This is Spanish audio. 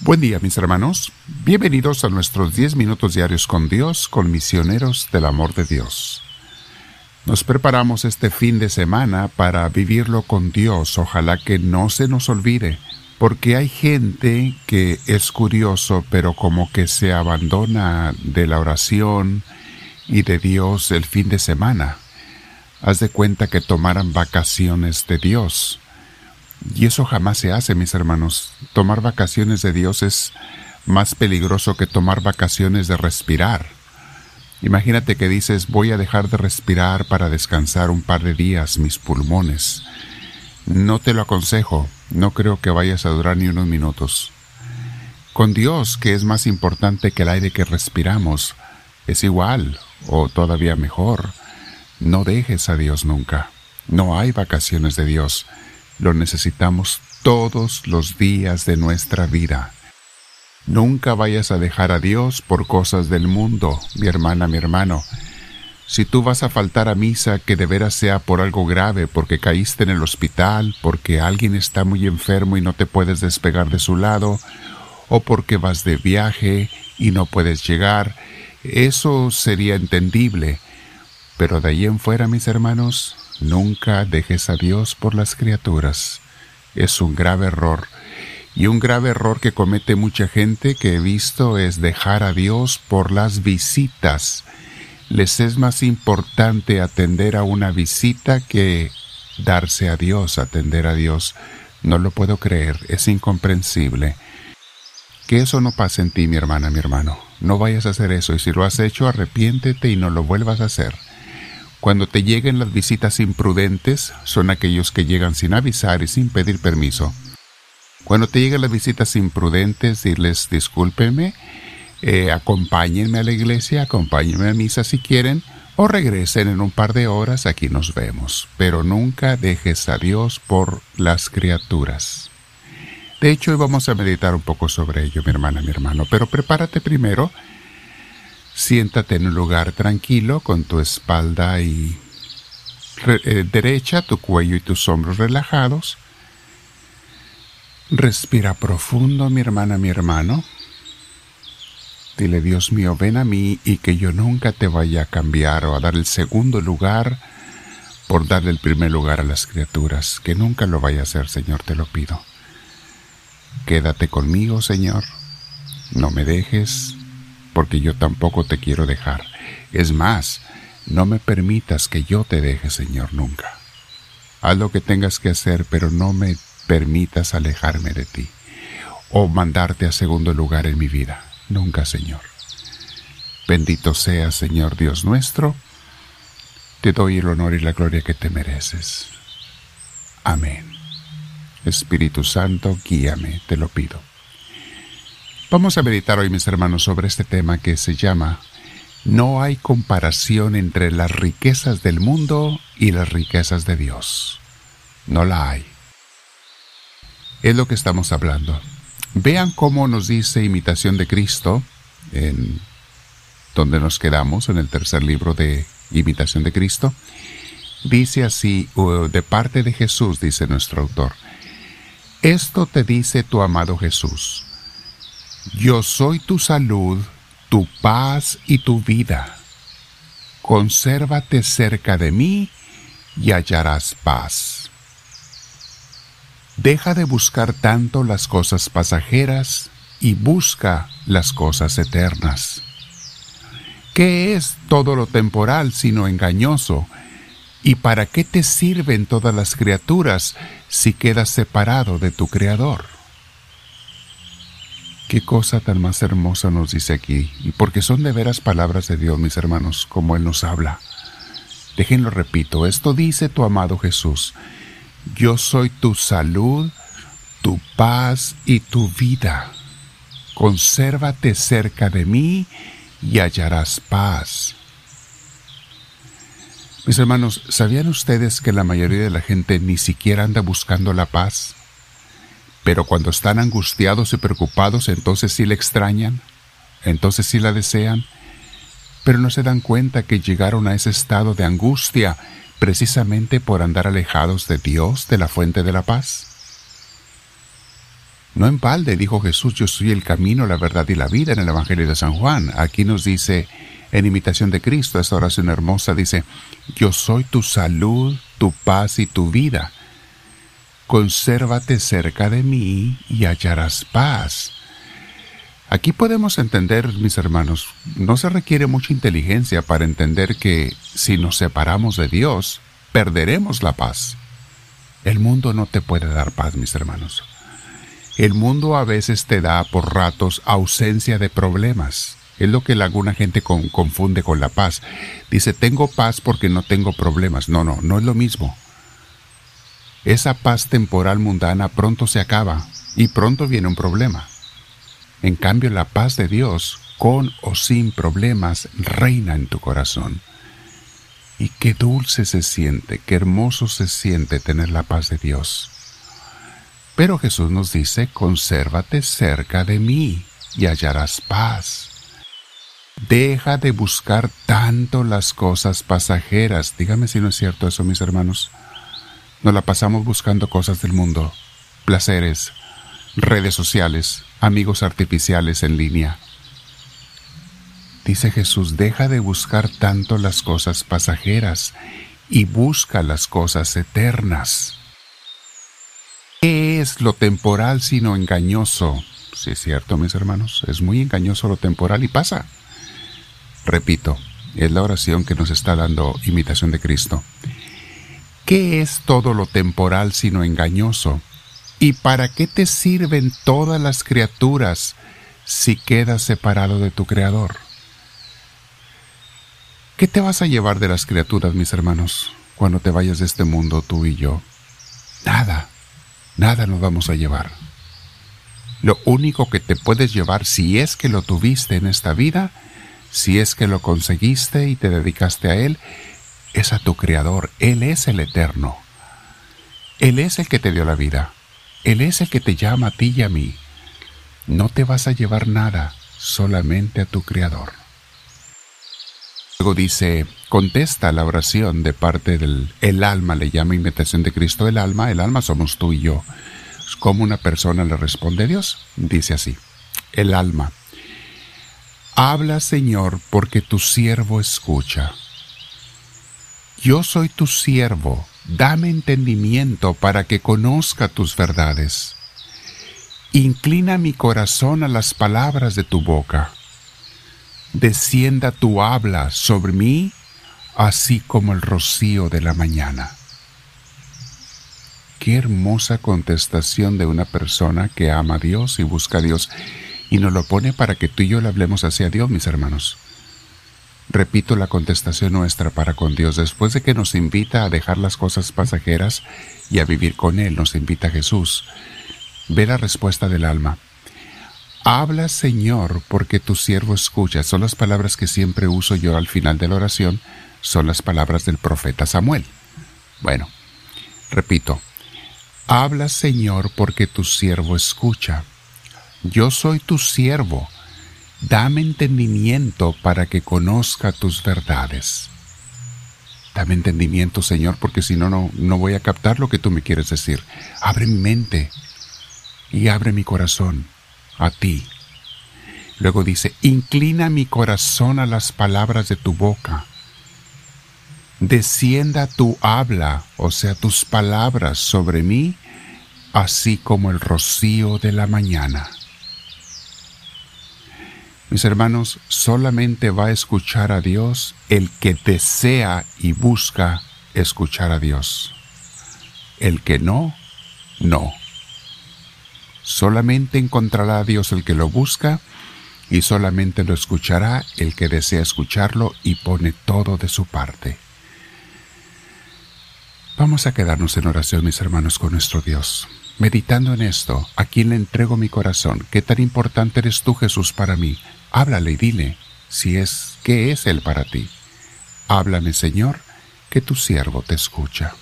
Buen día mis hermanos, bienvenidos a nuestros 10 minutos diarios con Dios, con misioneros del amor de Dios. Nos preparamos este fin de semana para vivirlo con Dios, ojalá que no se nos olvide, porque hay gente que es curioso, pero como que se abandona de la oración y de Dios el fin de semana. Haz de cuenta que tomaran vacaciones de Dios y eso jamás se hace, mis hermanos. Tomar vacaciones de Dios es más peligroso que tomar vacaciones de respirar. Imagínate que dices voy a dejar de respirar para descansar un par de días mis pulmones. No te lo aconsejo, no creo que vayas a durar ni unos minutos. Con Dios, que es más importante que el aire que respiramos, es igual o todavía mejor. No dejes a Dios nunca. No hay vacaciones de Dios. Lo necesitamos todos los días de nuestra vida. Nunca vayas a dejar a Dios por cosas del mundo, mi hermana, mi hermano. Si tú vas a faltar a misa, que de veras sea por algo grave, porque caíste en el hospital, porque alguien está muy enfermo y no te puedes despegar de su lado, o porque vas de viaje y no puedes llegar, eso sería entendible. Pero de ahí en fuera, mis hermanos, Nunca dejes a Dios por las criaturas. Es un grave error. Y un grave error que comete mucha gente que he visto es dejar a Dios por las visitas. Les es más importante atender a una visita que darse a Dios, atender a Dios. No lo puedo creer, es incomprensible. Que eso no pase en ti, mi hermana, mi hermano. No vayas a hacer eso y si lo has hecho, arrepiéntete y no lo vuelvas a hacer. Cuando te lleguen las visitas imprudentes, son aquellos que llegan sin avisar y sin pedir permiso. Cuando te lleguen las visitas imprudentes, diles discúlpenme, eh, acompáñenme a la iglesia, acompáñenme a misa si quieren, o regresen en un par de horas, aquí nos vemos. Pero nunca dejes a Dios por las criaturas. De hecho, hoy vamos a meditar un poco sobre ello, mi hermana, mi hermano, pero prepárate primero Siéntate en un lugar tranquilo con tu espalda y eh, derecha, tu cuello y tus hombros relajados. Respira profundo, mi hermana, mi hermano. Dile, Dios mío, ven a mí y que yo nunca te vaya a cambiar o a dar el segundo lugar por darle el primer lugar a las criaturas. Que nunca lo vaya a hacer, Señor, te lo pido. Quédate conmigo, Señor. No me dejes, porque yo tampoco te quiero dejar. Es más, no me permitas que yo te deje, Señor, nunca. Haz lo que tengas que hacer, pero no me permitas alejarme de ti o mandarte a segundo lugar en mi vida. Nunca, Señor. Bendito sea, Señor Dios nuestro. Te doy el honor y la gloria que te mereces. Amén. Espíritu Santo, guíame, te lo pido. Vamos a meditar hoy, mis hermanos, sobre este tema que se llama No hay comparación entre las riquezas del mundo y las riquezas de Dios. No la hay. Es lo que estamos hablando. Vean cómo nos dice Imitación de Cristo, en donde nos quedamos, en el tercer libro de Imitación de Cristo. Dice así, de parte de Jesús, dice nuestro autor, Esto te dice tu amado Jesús yo soy tu salud, tu paz y tu vida. Consérvate cerca de mí y hallarás paz. Deja de buscar tanto las cosas pasajeras y busca las cosas eternas. ¿Qué es todo lo temporal sino engañoso? ¿Y para qué te sirven todas las criaturas si quedas separado de tu Creador? Qué cosa tan más hermosa nos dice aquí, y porque son de veras palabras de Dios, mis hermanos, como Él nos habla. Déjenlo repito, esto dice tu amado Jesús, yo soy tu salud, tu paz y tu vida. Consérvate cerca de mí y hallarás paz. Mis hermanos, ¿sabían ustedes que la mayoría de la gente ni siquiera anda buscando la paz? Pero cuando están angustiados y preocupados, entonces sí la extrañan, entonces sí la desean, pero no se dan cuenta que llegaron a ese estado de angustia precisamente por andar alejados de Dios, de la fuente de la paz. No en balde dijo Jesús, yo soy el camino, la verdad y la vida en el Evangelio de San Juan. Aquí nos dice, en imitación de Cristo, esta oración hermosa dice, yo soy tu salud, tu paz y tu vida. Consérvate cerca de mí y hallarás paz. Aquí podemos entender, mis hermanos, no se requiere mucha inteligencia para entender que si nos separamos de Dios, perderemos la paz. El mundo no te puede dar paz, mis hermanos. El mundo a veces te da por ratos ausencia de problemas. Es lo que alguna gente confunde con la paz. Dice, tengo paz porque no tengo problemas. No, no, no es lo mismo. Esa paz temporal mundana pronto se acaba y pronto viene un problema. En cambio, la paz de Dios, con o sin problemas, reina en tu corazón. Y qué dulce se siente, qué hermoso se siente tener la paz de Dios. Pero Jesús nos dice, consérvate cerca de mí y hallarás paz. Deja de buscar tanto las cosas pasajeras. Dígame si no es cierto eso, mis hermanos. Nos la pasamos buscando cosas del mundo, placeres, redes sociales, amigos artificiales en línea. Dice Jesús, deja de buscar tanto las cosas pasajeras y busca las cosas eternas. ¿Qué es lo temporal sino engañoso? Sí, es cierto, mis hermanos, es muy engañoso lo temporal y pasa. Repito, es la oración que nos está dando imitación de Cristo. ¿Qué es todo lo temporal sino engañoso? ¿Y para qué te sirven todas las criaturas si quedas separado de tu Creador? ¿Qué te vas a llevar de las criaturas, mis hermanos, cuando te vayas de este mundo tú y yo? Nada nada nos vamos a llevar. Lo único que te puedes llevar si es que lo tuviste en esta vida, si es que lo conseguiste y te dedicaste a Él, es a tu Creador. Él es el eterno. Él es el que te dio la vida. Él es el que te llama a ti y a mí. No te vas a llevar nada, solamente a tu Creador. Luego dice, contesta la oración de parte del el alma, le llama invitación de Cristo el alma, el alma somos tú y yo. ¿Cómo una persona le responde a Dios? Dice así, el alma, habla Señor porque tu siervo escucha. Yo soy tu siervo, dame entendimiento para que conozca tus verdades. Inclina mi corazón a las palabras de tu boca descienda tu habla sobre mí, así como el rocío de la mañana. Qué hermosa contestación de una persona que ama a Dios y busca a Dios y nos lo pone para que tú y yo le hablemos hacia Dios, mis hermanos. Repito la contestación nuestra para con Dios después de que nos invita a dejar las cosas pasajeras y a vivir con Él, nos invita Jesús. Ve la respuesta del alma. Habla, Señor, porque tu siervo escucha. Son las palabras que siempre uso yo al final de la oración, son las palabras del profeta Samuel. Bueno, repito, habla, Señor, porque tu siervo escucha. Yo soy tu siervo. Dame entendimiento para que conozca tus verdades. Dame entendimiento, Señor, porque si no, no, no voy a captar lo que tú me quieres decir. Abre mi mente y abre mi corazón a ti. Luego dice, inclina mi corazón a las palabras de tu boca. Descienda tu habla, o sea, tus palabras sobre mí, así como el rocío de la mañana. Mis hermanos, solamente va a escuchar a Dios el que desea y busca escuchar a Dios. El que no, no. Solamente encontrará a Dios el que lo busca y solamente lo escuchará el que desea escucharlo y pone todo de su parte. Vamos a quedarnos en oración, mis hermanos, con nuestro Dios. Meditando en esto, ¿a quién le entrego mi corazón? ¿Qué tan importante eres tú, Jesús, para mí? Háblale y dile si es, ¿qué es Él para ti? Háblame, Señor, que tu siervo te escucha.